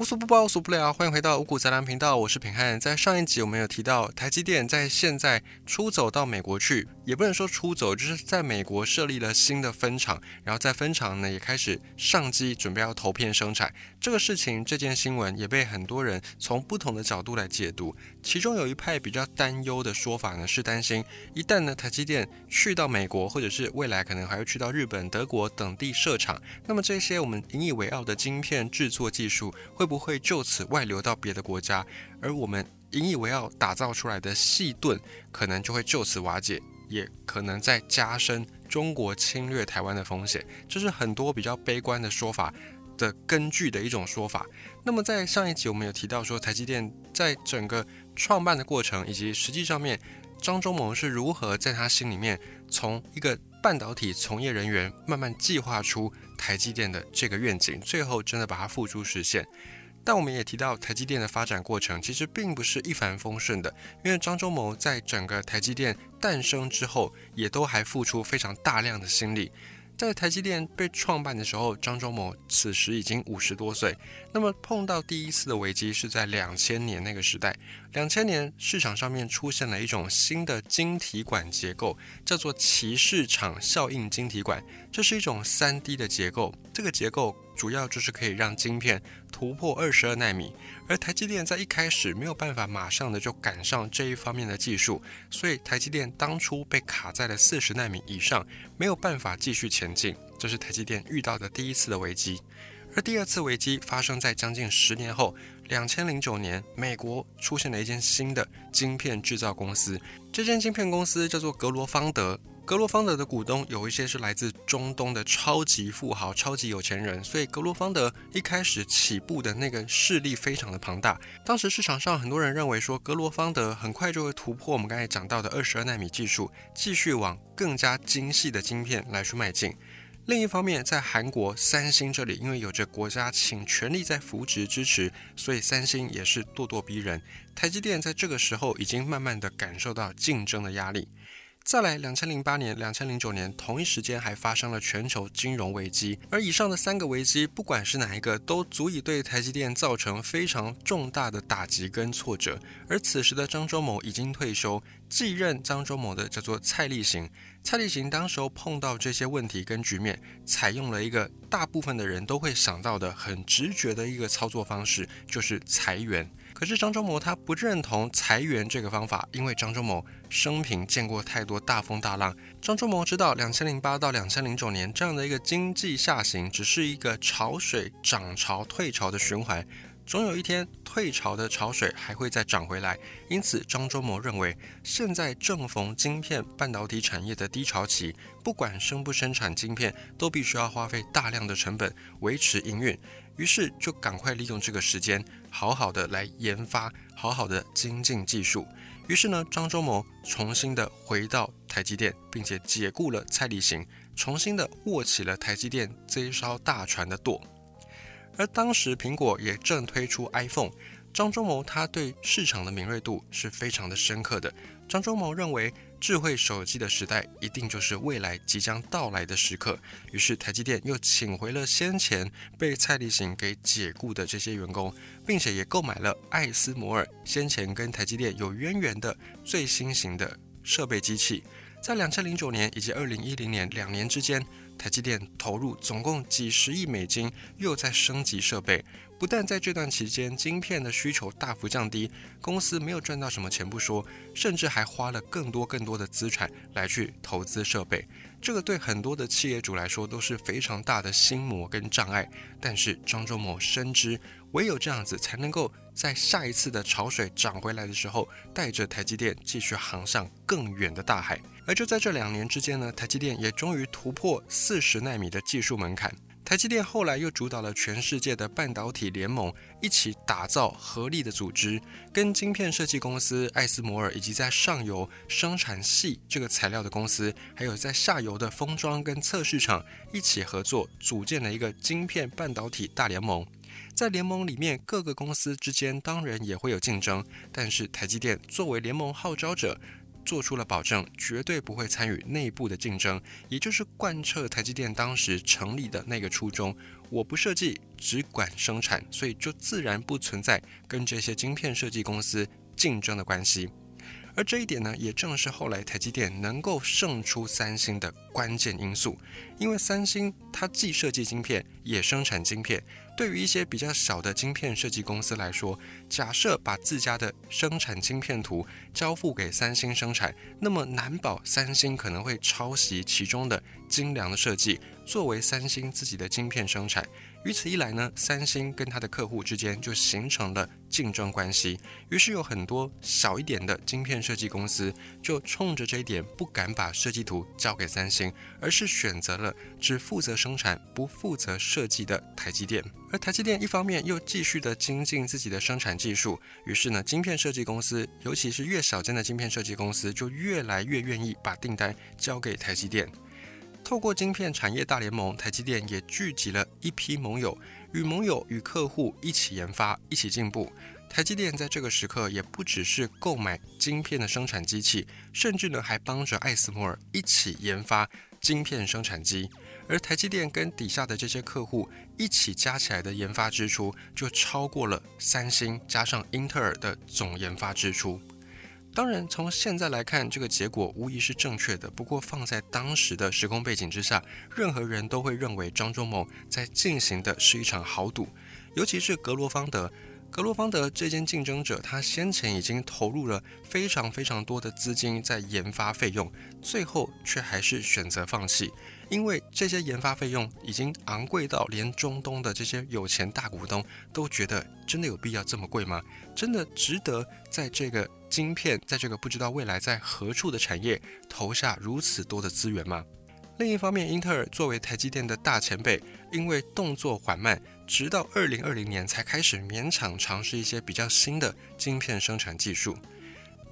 无所不包，无所不聊。欢迎回到五谷杂粮频道，我是品汉。在上一集我们有提到，台积电在现在出走到美国去，也不能说出走，就是在美国设立了新的分厂，然后在分厂呢也开始上机，准备要投片生产。这个事情，这件新闻也被很多人从不同的角度来解读。其中有一派比较担忧的说法呢，是担心一旦呢台积电去到美国，或者是未来可能还会去到日本、德国等地设厂，那么这些我们引以为傲的晶片制作技术会。不会就此外流到别的国家，而我们引以为傲打造出来的细盾，可能就会就此瓦解，也可能在加深中国侵略台湾的风险。这是很多比较悲观的说法的根据的一种说法。那么在上一集我们有提到说，台积电在整个创办的过程，以及实际上面张忠谋是如何在他心里面从一个半导体从业人员慢慢计划出台积电的这个愿景，最后真的把它付诸实现。但我们也提到，台积电的发展过程其实并不是一帆风顺的，因为张忠谋在整个台积电诞生之后，也都还付出非常大量的心力。在台积电被创办的时候，张忠谋此时已经五十多岁。那么碰到第一次的危机是在两千年那个时代。两千年市场上面出现了一种新的晶体管结构，叫做骑士场效应晶体管。这是一种三 D 的结构，这个结构主要就是可以让晶片突破二十二纳米。而台积电在一开始没有办法马上的就赶上这一方面的技术，所以台积电当初被卡在了四十纳米以上，没有办法继续前进。这是台积电遇到的第一次的危机。而第二次危机发生在将近十年后，两千零九年，美国出现了一间新的晶片制造公司，这间晶片公司叫做格罗方德。格罗方德的股东有一些是来自中东的超级富豪、超级有钱人，所以格罗方德一开始起步的那个势力非常的庞大。当时市场上很多人认为说，格罗方德很快就会突破我们刚才讲到的二十二纳米技术，继续往更加精细的晶片来去迈进。另一方面，在韩国三星这里，因为有着国家请全力在扶植支持，所以三星也是咄咄逼人。台积电在这个时候已经慢慢的感受到竞争的压力。再来，两千零八年、两千零九年同一时间还发生了全球金融危机，而以上的三个危机，不管是哪一个，都足以对台积电造成非常重大的打击跟挫折。而此时的张忠谋已经退休，继任张忠谋的叫做蔡立行。蔡立行当时候碰到这些问题跟局面，采用了一个大部分的人都会想到的很直觉的一个操作方式，就是裁员。可是张忠谋他不认同裁员这个方法，因为张忠谋生平见过太多大风大浪。张忠谋知道，两千零八到两千零九年这样的一个经济下行，只是一个潮水涨潮退潮的循环。总有一天，退潮的潮水还会再涨回来。因此，张忠谋认为，现在正逢晶片半导体产业的低潮期，不管生不生产晶片，都必须要花费大量的成本维持营运。于是，就赶快利用这个时间，好好的来研发，好好的精进技术。于是呢，张忠谋重新的回到台积电，并且解雇了蔡立行，重新的握起了台积电这一艘大船的舵。而当时苹果也正推出 iPhone，张忠谋他对市场的敏锐度是非常的深刻的。张忠谋认为，智慧手机的时代一定就是未来即将到来的时刻。于是台积电又请回了先前被蔡立行给解雇的这些员工，并且也购买了艾斯摩尔先前跟台积电有渊源的最新型的设备机器。在两千零九年以及二零一零年两年之间。台积电投入总共几十亿美金，又在升级设备。不但在这段期间，晶片的需求大幅降低，公司没有赚到什么钱不说，甚至还花了更多更多的资产来去投资设备。这个对很多的企业主来说都是非常大的心魔跟障碍。但是张忠谋深知，唯有这样子，才能够在下一次的潮水涨回来的时候，带着台积电继续航向更远的大海。而就在这两年之间呢，台积电也终于突破四十纳米的技术门槛。台积电后来又主导了全世界的半导体联盟，一起打造合力的组织，跟晶片设计公司艾斯摩尔，以及在上游生产系这个材料的公司，还有在下游的封装跟测试厂一起合作，组建了一个晶片半导体大联盟。在联盟里面，各个公司之间当然也会有竞争，但是台积电作为联盟号召者。做出了保证，绝对不会参与内部的竞争，也就是贯彻台积电当时成立的那个初衷：我不设计，只管生产，所以就自然不存在跟这些晶片设计公司竞争的关系。而这一点呢，也正是后来台积电能够胜出三星的关键因素。因为三星它既设计晶片，也生产晶片。对于一些比较小的晶片设计公司来说，假设把自家的生产晶片图交付给三星生产，那么难保三星可能会抄袭其中的精良的设计，作为三星自己的晶片生产。于此一来呢，三星跟他的客户之间就形成了竞争关系。于是有很多小一点的晶片设计公司就冲着这一点，不敢把设计图交给三星，而是选择了只负责生产、不负责设计的台积电。而台积电一方面又继续的精进自己的生产技术，于是呢，晶片设计公司，尤其是越小间的晶片设计公司，就越来越愿意把订单交给台积电。透过晶片产业大联盟，台积电也聚集了一批盟友，与盟友与客户一起研发，一起进步。台积电在这个时刻也不只是购买晶片的生产机器，甚至呢还帮着艾斯摩尔一起研发晶片生产机。而台积电跟底下的这些客户一起加起来的研发支出，就超过了三星加上英特尔的总研发支出。当然，从现在来看，这个结果无疑是正确的。不过，放在当时的时空背景之下，任何人都会认为张忠谋在进行的是一场豪赌。尤其是格罗方德，格罗方德这间竞争者，他先前已经投入了非常非常多的资金在研发费用，最后却还是选择放弃。因为这些研发费用已经昂贵到连中东的这些有钱大股东都觉得，真的有必要这么贵吗？真的值得在这个晶片，在这个不知道未来在何处的产业投下如此多的资源吗？另一方面，英特尔作为台积电的大前辈，因为动作缓慢，直到二零二零年才开始勉强尝试一些比较新的晶片生产技术。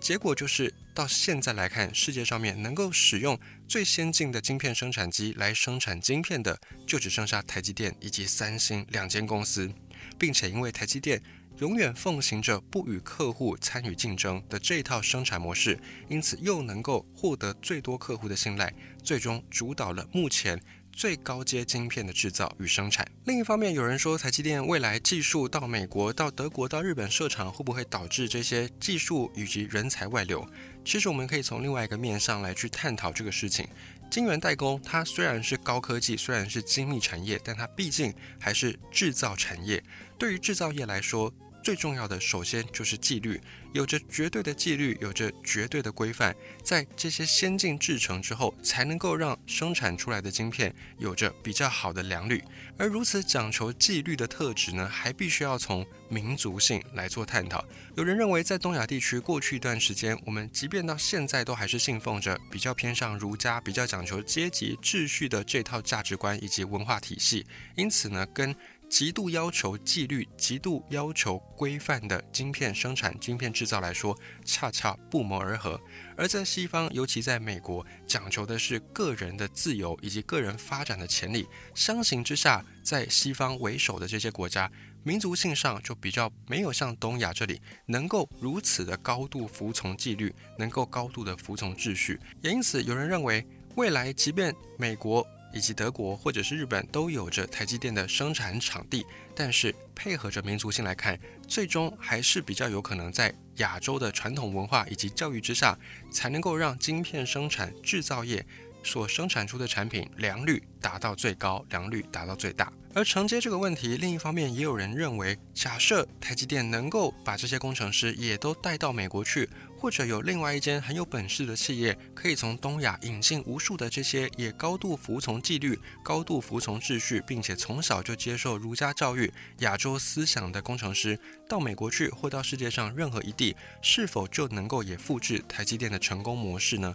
结果就是到现在来看，世界上面能够使用最先进的晶片生产机来生产晶片的，就只剩下台积电以及三星两间公司，并且因为台积电永远奉行着不与客户参与竞争的这一套生产模式，因此又能够获得最多客户的信赖，最终主导了目前。最高阶晶片的制造与生产。另一方面，有人说台积电未来技术到美国、到德国、到日本设厂，会不会导致这些技术以及人才外流？其实我们可以从另外一个面上来去探讨这个事情。晶圆代工它虽然是高科技，虽然是精密产业，但它毕竟还是制造产业。对于制造业来说，最重要的，首先就是纪律，有着绝对的纪律，有着绝对的规范，在这些先进制成之后，才能够让生产出来的晶片有着比较好的良率。而如此讲求纪律的特质呢，还必须要从民族性来做探讨。有人认为，在东亚地区过去一段时间，我们即便到现在都还是信奉着比较偏向儒家、比较讲求阶级秩序的这套价值观以及文化体系，因此呢，跟极度要求纪律、极度要求规范的晶片生产、晶片制造来说，恰恰不谋而合。而在西方，尤其在美国，讲求的是个人的自由以及个人发展的潜力。相形之下，在西方为首的这些国家，民族性上就比较没有像东亚这里能够如此的高度服从纪律，能够高度的服从秩序。也因此，有人认为，未来即便美国。以及德国或者是日本都有着台积电的生产场地，但是配合着民族性来看，最终还是比较有可能在亚洲的传统文化以及教育之下，才能够让晶片生产制造业所生产出的产品良率达到最高，良率达到最大。而承接这个问题，另一方面也有人认为，假设台积电能够把这些工程师也都带到美国去。或者有另外一间很有本事的企业，可以从东亚引进无数的这些也高度服从纪律、高度服从秩序，并且从小就接受儒家教育、亚洲思想的工程师，到美国去或到世界上任何一地，是否就能够也复制台积电的成功模式呢？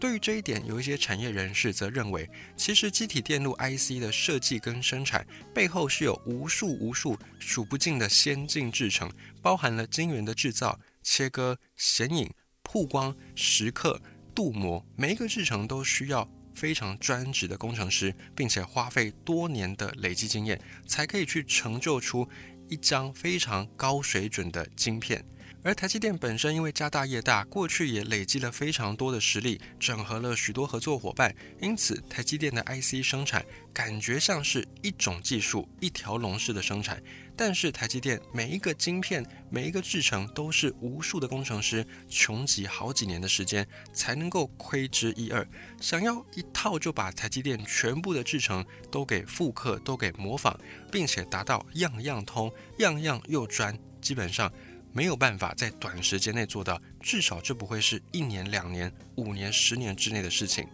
对于这一点，有一些产业人士则认为，其实机体电路 IC 的设计跟生产背后是有无数无数数不尽的先进制程，包含了晶圆的制造。切割、显影、曝光、蚀刻、镀膜，每一个制程都需要非常专职的工程师，并且花费多年的累积经验，才可以去成就出一张非常高水准的晶片。而台积电本身因为家大业大，过去也累积了非常多的实力，整合了许多合作伙伴，因此台积电的 IC 生产感觉像是一种技术一条龙式的生产。但是台积电每一个晶片、每一个制程都是无数的工程师穷极好几年的时间才能够窥之一二，想要一套就把台积电全部的制程都给复刻、都给模仿，并且达到样样通、样样又专，基本上。没有办法在短时间内做到，至少这不会是一年、两年、五年、十年之内的事情。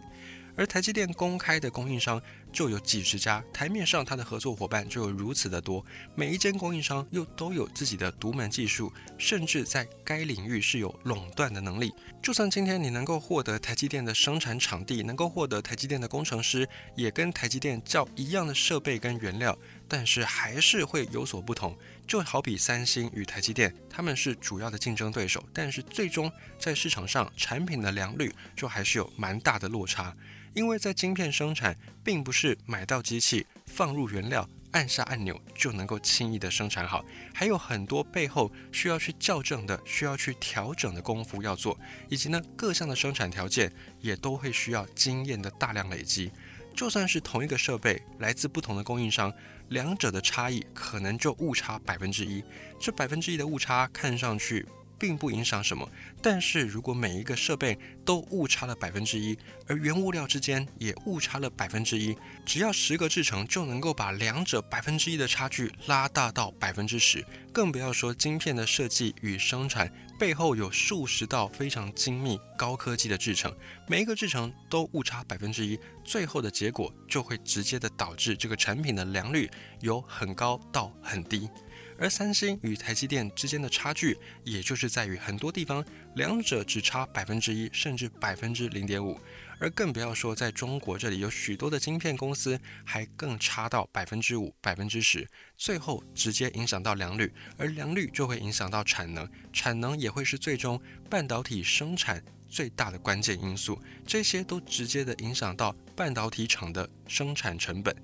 而台积电公开的供应商就有几十家，台面上它的合作伙伴就有如此的多，每一间供应商又都有自己的独门技术，甚至在该领域是有垄断的能力。就算今天你能够获得台积电的生产场地，能够获得台积电的工程师，也跟台积电叫一样的设备跟原料，但是还是会有所不同。就好比三星与台积电，他们是主要的竞争对手，但是最终在市场上产品的良率就还是有蛮大的落差。因为在晶片生产，并不是买到机器放入原料，按下按钮就能够轻易的生产好，还有很多背后需要去校正的、需要去调整的功夫要做，以及呢各项的生产条件也都会需要经验的大量累积。就算是同一个设备，来自不同的供应商，两者的差异可能就误差百分之一，这百分之一的误差看上去。并不影响什么，但是如果每一个设备都误差了百分之一，而原物料之间也误差了百分之一，只要十个制成就能够把两者百分之一的差距拉大到百分之十，更不要说晶片的设计与生产背后有数十道非常精密高科技的制成，每一个制成都误差百分之一，最后的结果就会直接的导致这个产品的良率由很高到很低。而三星与台积电之间的差距，也就是在于很多地方，两者只差百分之一，甚至百分之零点五。而更不要说在中国这里，有许多的晶片公司还更差到百分之五、百分之十，最后直接影响到良率，而良率就会影响到产能，产能也会是最终半导体生产最大的关键因素。这些都直接的影响到半导体厂的生产成本。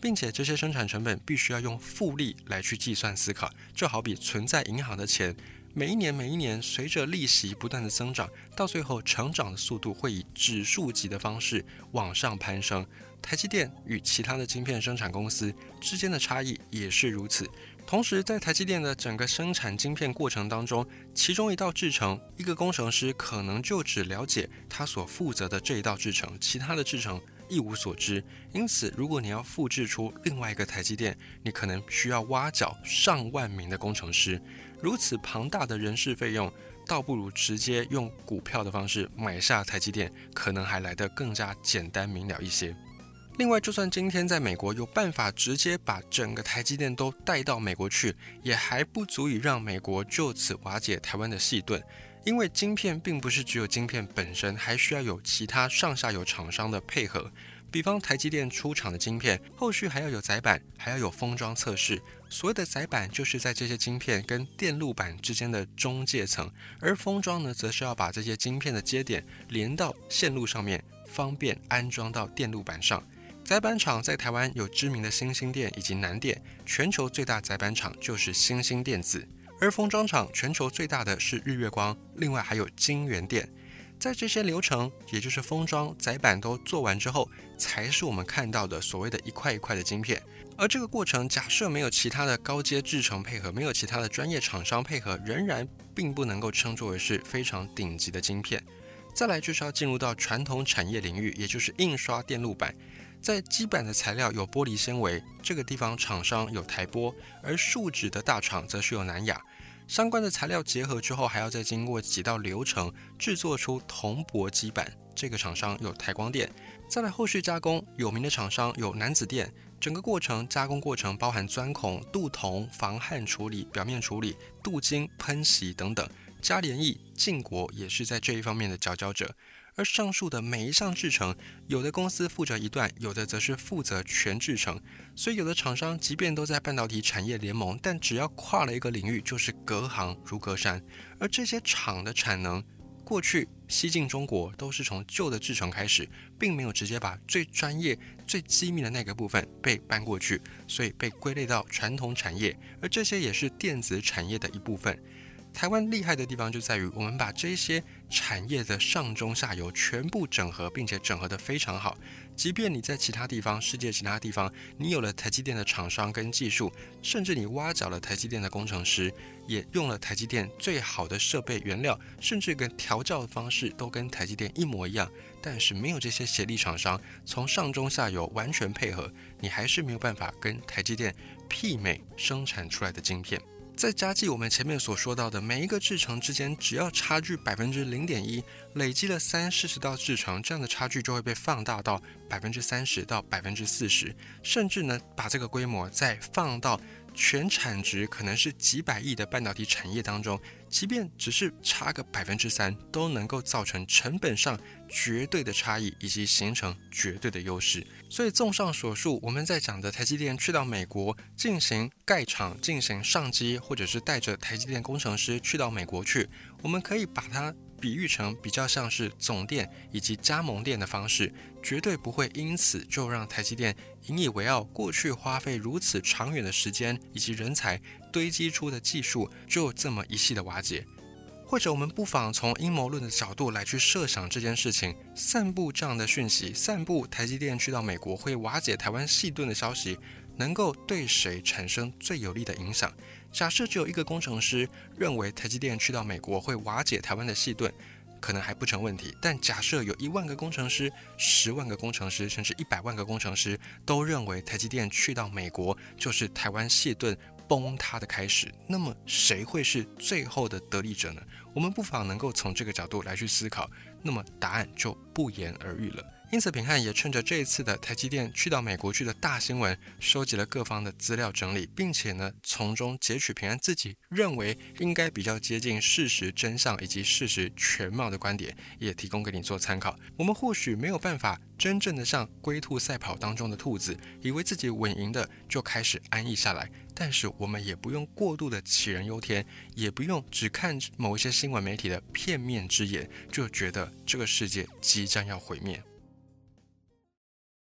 并且这些生产成本必须要用复利来去计算思考，就好比存在银行的钱，每一年每一年随着利息不断的增长，到最后成长的速度会以指数级的方式往上攀升。台积电与其他的晶片生产公司之间的差异也是如此。同时，在台积电的整个生产晶片过程当中，其中一道制程，一个工程师可能就只了解他所负责的这一道制程，其他的制程。一无所知，因此，如果你要复制出另外一个台积电，你可能需要挖角上万名的工程师，如此庞大的人事费用，倒不如直接用股票的方式买下台积电，可能还来得更加简单明了一些。另外，就算今天在美国有办法直接把整个台积电都带到美国去，也还不足以让美国就此瓦解台湾的细盾。因为晶片并不是只有晶片本身，还需要有其他上下游厂商的配合。比方台积电出厂的晶片，后续还要有载板，还要有封装测试。所谓的载板，就是在这些晶片跟电路板之间的中介层，而封装呢，则是要把这些晶片的接点连到线路上面，方便安装到电路板上。载板厂在台湾有知名的新兴电以及南电，全球最大载板厂就是新兴电子。而封装厂全球最大的是日月光，另外还有金源电。在这些流程，也就是封装、载板都做完之后，才是我们看到的所谓的一块一块的晶片。而这个过程，假设没有其他的高阶制程配合，没有其他的专业厂商配合，仍然并不能够称作为是非常顶级的晶片。再来就是要进入到传统产业领域，也就是印刷电路板。在基板的材料有玻璃纤维，这个地方厂商有台玻，而树脂的大厂则是有南亚。相关的材料结合之后，还要再经过几道流程制作出铜箔基板，这个厂商有台光电。再来后续加工，有名的厂商有南子电。整个过程加工过程包含钻孔、镀铜、防焊处理、表面处理、镀金、喷洗等等。嘉联益、晋国也是在这一方面的佼佼者。而上述的每一项制成，有的公司负责一段，有的则是负责全制成。所以，有的厂商即便都在半导体产业联盟，但只要跨了一个领域，就是隔行如隔山。而这些厂的产能，过去西进中国都是从旧的制成开始，并没有直接把最专业、最机密的那个部分被搬过去，所以被归类到传统产业。而这些也是电子产业的一部分。台湾厉害的地方就在于，我们把这些产业的上中下游全部整合，并且整合得非常好。即便你在其他地方，世界其他地方，你有了台积电的厂商跟技术，甚至你挖角了台积电的工程师，也用了台积电最好的设备、原料，甚至跟调教的方式都跟台积电一模一样。但是没有这些协力厂商从上中下游完全配合，你还是没有办法跟台积电媲美生产出来的晶片。再加计我们前面所说到的每一个制程之间，只要差距百分之零点一，累积了三四十道制程，这样的差距就会被放大到百分之三十到百分之四十，甚至呢把这个规模再放到。全产值可能是几百亿的半导体产业当中，即便只是差个百分之三，都能够造成成本上绝对的差异，以及形成绝对的优势。所以，综上所述，我们在讲的台积电去到美国进行盖厂、进行上机，或者是带着台积电工程师去到美国去，我们可以把它。比喻成比较像是总店以及加盟店的方式，绝对不会因此就让台积电引以为傲。过去花费如此长远的时间以及人才堆积出的技术，就这么一系的瓦解。或者，我们不妨从阴谋论的角度来去设想这件事情：散布这样的讯息，散布台积电去到美国会瓦解台湾细盾的消息，能够对谁产生最有利的影响？假设只有一个工程师认为台积电去到美国会瓦解台湾的细盾，可能还不成问题。但假设有一万个工程师、十万个工程师，甚至一百万个工程师都认为台积电去到美国就是台湾细盾崩塌的开始，那么谁会是最后的得利者呢？我们不妨能够从这个角度来去思考，那么答案就不言而喻了。因此，平汉也趁着这一次的台积电去到美国去的大新闻，收集了各方的资料整理，并且呢，从中截取平安自己认为应该比较接近事实真相以及事实全貌的观点，也提供给你做参考。我们或许没有办法真正的像龟兔赛跑当中的兔子，以为自己稳赢的就开始安逸下来，但是我们也不用过度的杞人忧天，也不用只看某一些新闻媒体的片面之言，就觉得这个世界即将要毁灭。